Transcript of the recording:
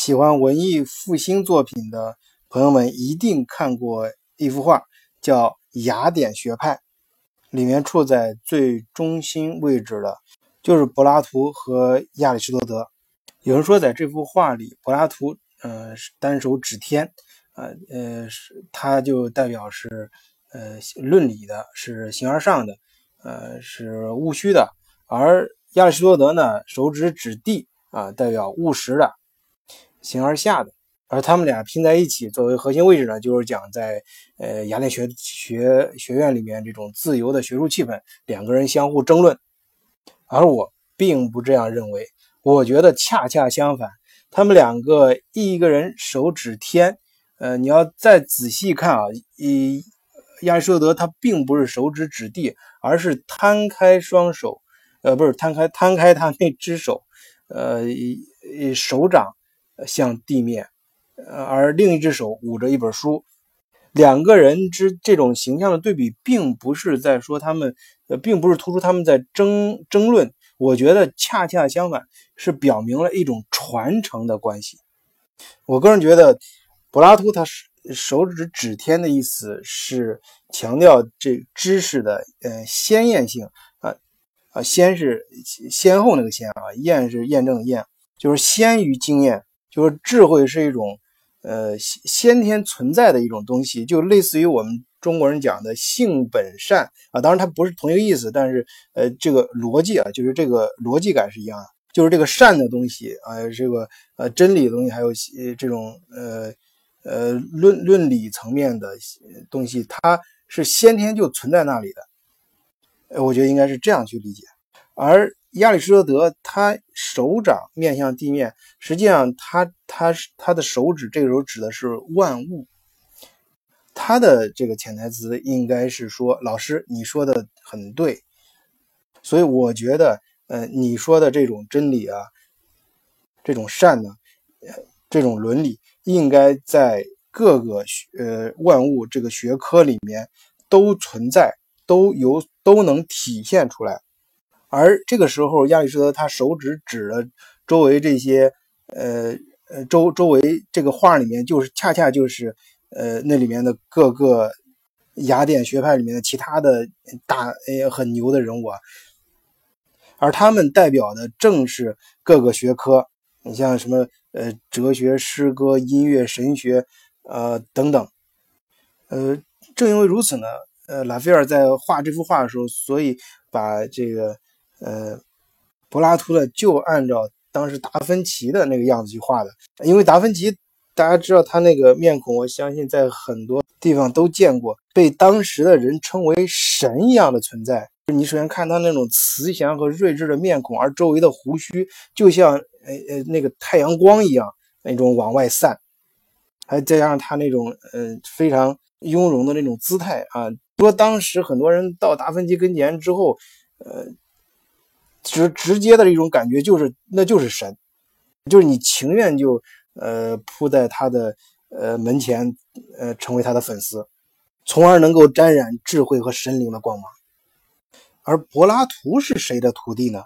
喜欢文艺复兴作品的朋友们一定看过一幅画，叫《雅典学派》，里面处在最中心位置的，就是柏拉图和亚里士多德。有人说，在这幅画里，柏拉图，呃，单手指天，呃，呃，是他就代表是，呃，论理的，是形而上的，呃，是务虚的；而亚里士多德呢，手指指地，啊，代表务实的。形而下的，而他们俩拼在一起作为核心位置呢，就是讲在呃雅典学学学院里面这种自由的学术气氛，两个人相互争论。而我并不这样认为，我觉得恰恰相反，他们两个一个人手指天，呃，你要再仔细看啊，以亚里士多德他并不是手指指地，而是摊开双手，呃，不是摊开摊开他那只手，呃，手掌。向地面，呃，而另一只手捂着一本书，两个人之这种形象的对比，并不是在说他们，呃，并不是突出他们在争争论。我觉得恰恰相反，是表明了一种传承的关系。我个人觉得，柏拉图他手指指天的意思是强调这知识的呃鲜艳性啊啊，先是先后那个先啊，验是验证验，就是先于经验。就是智慧是一种，呃，先天存在的一种东西，就类似于我们中国人讲的性本善啊。当然它不是同一个意思，但是呃，这个逻辑啊，就是这个逻辑感是一样的。就是这个善的东西啊，这个呃真理的东西，还有这种呃呃论论理层面的东西，它是先天就存在那里的。呃，我觉得应该是这样去理解，而。亚里士多德他手掌面向地面，实际上他他他的手指这个时候指的是万物。他的这个潜台词应该是说：“老师，你说的很对。”所以我觉得，呃，你说的这种真理啊，这种善呢，这种伦理，应该在各个呃万物这个学科里面都存在，都有都能体现出来。而这个时候，亚里士多德他手指指了周围这些，呃呃周周围这个画里面，就是恰恰就是呃那里面的各个雅典学派里面的其他的大呃很牛的人物啊，而他们代表的正是各个学科，你像什么呃哲学、诗歌、音乐、神学，呃等等，呃正因为如此呢，呃拉斐尔在画这幅画的时候，所以把这个。呃，柏拉图呢，就按照当时达芬奇的那个样子去画的。因为达芬奇，大家知道他那个面孔，我相信在很多地方都见过，被当时的人称为神一样的存在。你首先看他那种慈祥和睿智的面孔，而周围的胡须就像呃呃那个太阳光一样那种往外散，还再加上他那种呃非常雍容的那种姿态啊。说当时很多人到达芬奇跟前之后，呃。直直接的一种感觉就是，那就是神，就是你情愿就呃扑在他的呃门前，呃成为他的粉丝，从而能够沾染智慧和神灵的光芒。而柏拉图是谁的徒弟呢？